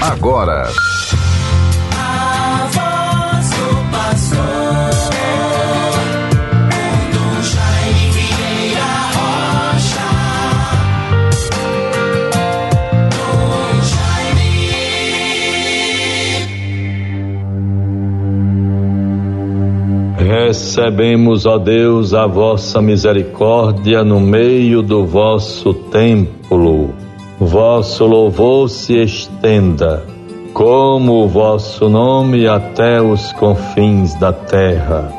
agora. Recebemos, ó Deus, a vossa misericórdia no meio do vosso templo. Vosso louvor se estenda, como o vosso nome até os confins da terra.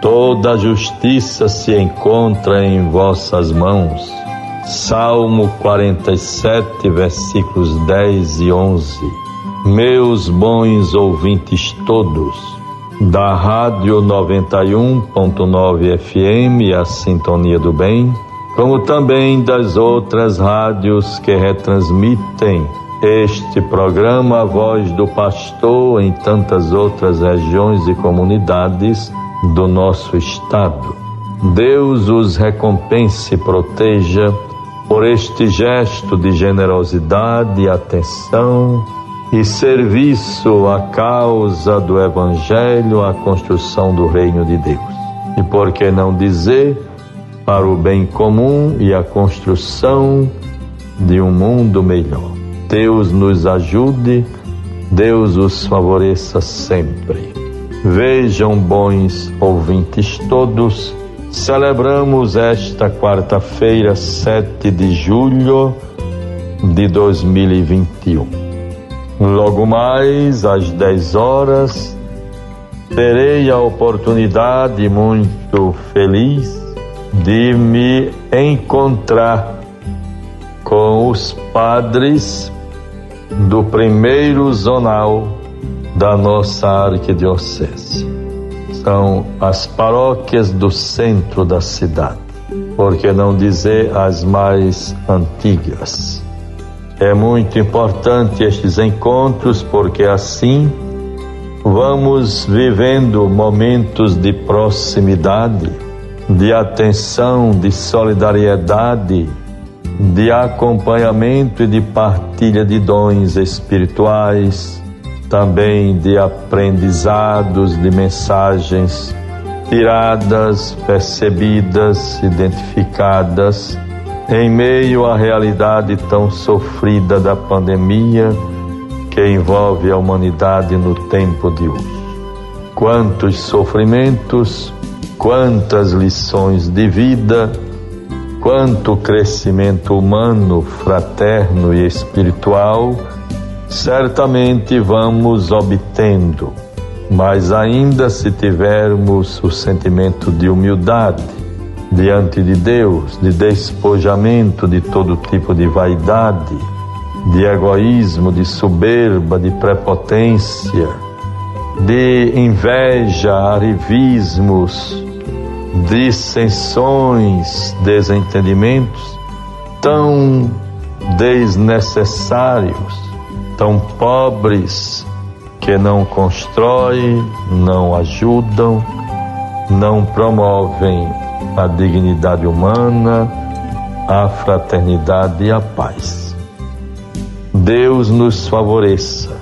Toda a justiça se encontra em vossas mãos. Salmo 47, versículos 10 e 11. Meus bons ouvintes todos, da Rádio 91.9 FM, a Sintonia do Bem, como também das outras rádios que retransmitem este programa A Voz do Pastor em tantas outras regiões e comunidades do nosso estado. Deus os recompense e proteja por este gesto de generosidade atenção e serviço à causa do Evangelho, à construção do reino de Deus. E por que não dizer para o bem comum e a construção de um mundo melhor? Deus nos ajude, Deus os favoreça sempre. Vejam, bons ouvintes todos, celebramos esta quarta-feira, 7 de julho de 2021 Logo mais às 10 horas, terei a oportunidade muito feliz de me encontrar com os padres do primeiro zonal da nossa arquidiocese. São as paróquias do centro da cidade, por que não dizer as mais antigas. É muito importante estes encontros porque assim vamos vivendo momentos de proximidade, de atenção, de solidariedade, de acompanhamento e de partilha de dons espirituais, também de aprendizados, de mensagens tiradas, percebidas, identificadas em meio à realidade tão sofrida da pandemia que envolve a humanidade no tempo de hoje. Quantos sofrimentos, quantas lições de vida, quanto crescimento humano, fraterno e espiritual, certamente vamos obtendo, mas ainda se tivermos o sentimento de humildade, diante de Deus, de despojamento de todo tipo de vaidade, de egoísmo, de soberba, de prepotência, de inveja, arrivismos, dissensões, desentendimentos tão desnecessários, tão pobres, que não constroem, não ajudam, não promovem a dignidade humana, a fraternidade e a paz. Deus nos favoreça.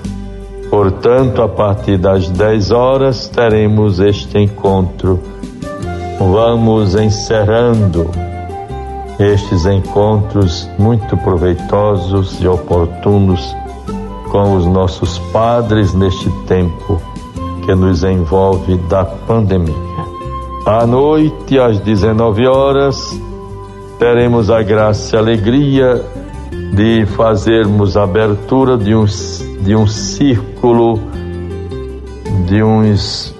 Portanto, a partir das 10 horas teremos este encontro. Vamos encerrando estes encontros muito proveitosos e oportunos com os nossos padres neste tempo que nos envolve da pandemia. À noite, às 19 horas, teremos a graça e a alegria de fazermos a abertura de um, de um círculo, de uns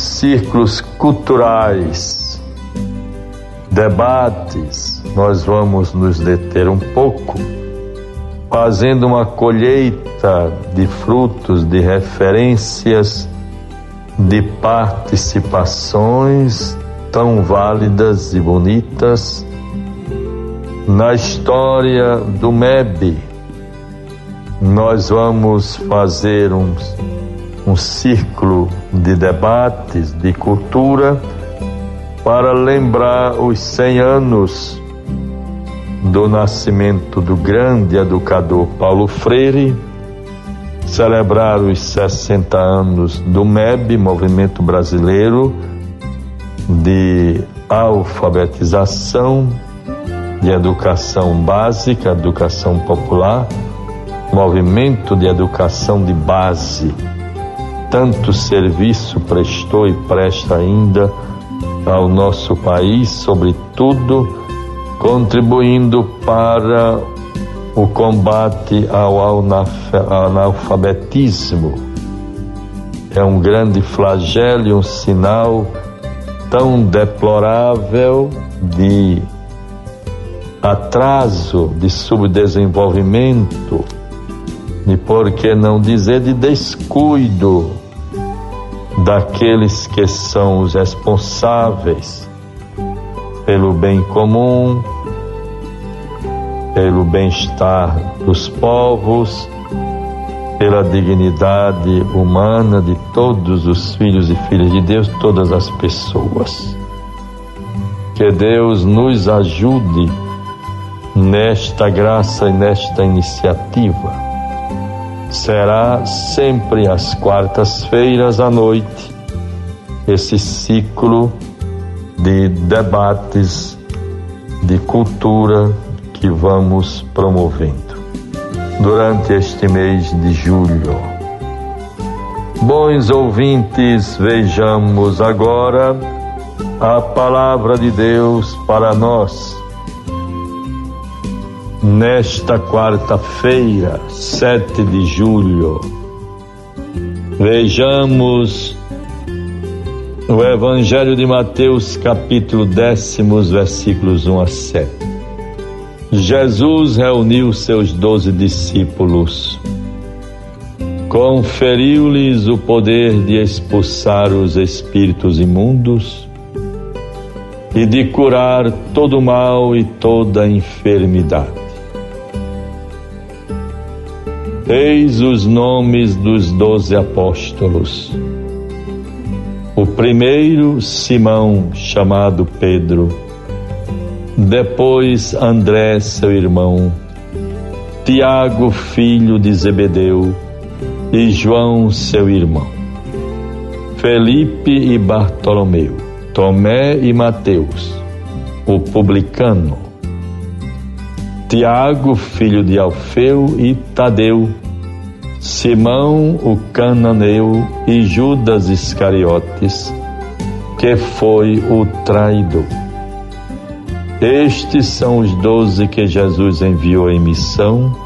círculos culturais, debates. Nós vamos nos deter um pouco, fazendo uma colheita de frutos, de referências de participações tão válidas e bonitas na história do MEB. Nós vamos fazer um, um círculo de debates de cultura para lembrar os 100 anos do nascimento do grande educador Paulo Freire celebrar os 60 anos do MEB, Movimento Brasileiro de Alfabetização, de Educação Básica, Educação Popular, Movimento de Educação de Base. Tanto serviço prestou e presta ainda ao nosso país, sobretudo contribuindo para o combate ao analfabetismo. É um grande flagelo e um sinal tão deplorável de atraso, de subdesenvolvimento, e por que não dizer de descuido daqueles que são os responsáveis pelo bem comum, pelo bem-estar dos povos, pela dignidade humana de todos os filhos e filhas de Deus, todas as pessoas. Que Deus nos ajude nesta graça e nesta iniciativa. Será sempre às quartas-feiras à noite esse ciclo de debates de cultura que vamos promovendo durante este mês de julho. Bons ouvintes, vejamos agora a palavra de Deus para nós. Nesta quarta-feira, 7 de julho, vejamos o Evangelho de Mateus, capítulo décimos, versículos 1 a 7. Jesus reuniu seus doze discípulos, conferiu-lhes o poder de expulsar os espíritos imundos e de curar todo mal e toda enfermidade. Eis os nomes dos doze apóstolos o primeiro, Simão, chamado Pedro. Depois, André, seu irmão. Tiago, filho de Zebedeu. E João, seu irmão. Felipe e Bartolomeu. Tomé e Mateus, o publicano. Tiago, filho de Alfeu e Tadeu Simão o cananeu e Judas Iscariotes, que foi o traidor. Estes são os doze que Jesus enviou em missão,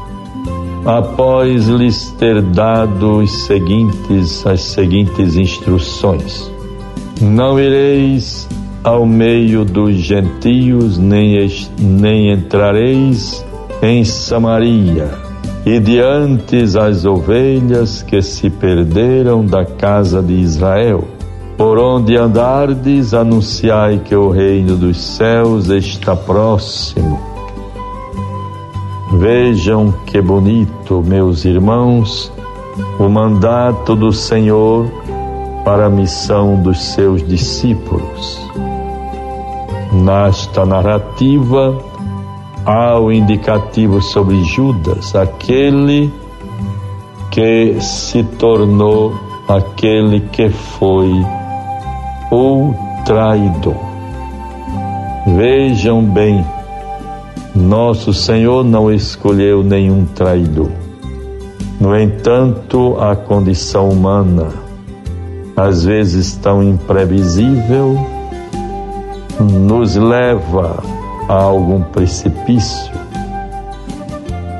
após lhes ter dado os seguintes, as seguintes instruções: Não ireis ao meio dos gentios, nem, nem entrareis em Samaria e diante as ovelhas que se perderam da casa de Israel. Por onde andardes, anunciai que o reino dos céus está próximo. Vejam que bonito, meus irmãos, o mandato do Senhor para a missão dos seus discípulos. Nesta narrativa, há o indicativo sobre Judas, aquele que se tornou aquele que foi o traidor. Vejam bem, nosso Senhor não escolheu nenhum traidor. No entanto, a condição humana, às vezes tão imprevisível, nos leva a algum precipício,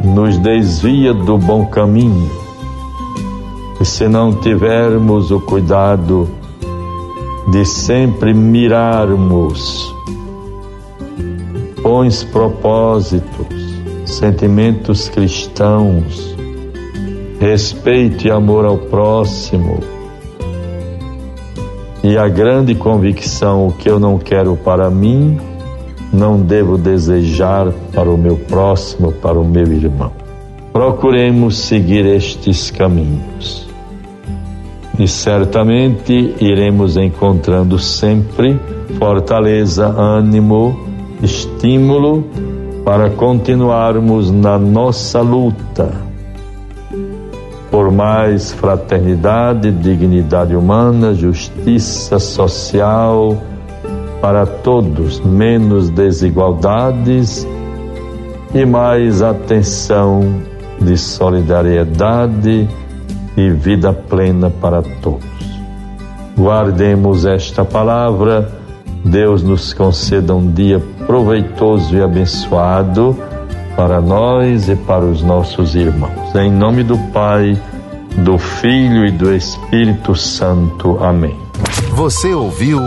nos desvia do bom caminho. E se não tivermos o cuidado de sempre mirarmos bons propósitos, sentimentos cristãos, respeito e amor ao próximo, e a grande convicção: o que eu não quero para mim, não devo desejar para o meu próximo, para o meu irmão. Procuremos seguir estes caminhos e certamente iremos encontrando sempre fortaleza, ânimo, estímulo para continuarmos na nossa luta por mais fraternidade, dignidade humana, justiça social para todos, menos desigualdades e mais atenção de solidariedade e vida plena para todos. Guardemos esta palavra, Deus nos conceda um dia proveitoso e abençoado para nós e para os nossos irmãos. Em nome do Pai, do Filho e do Espírito Santo. Amém. Você ouviu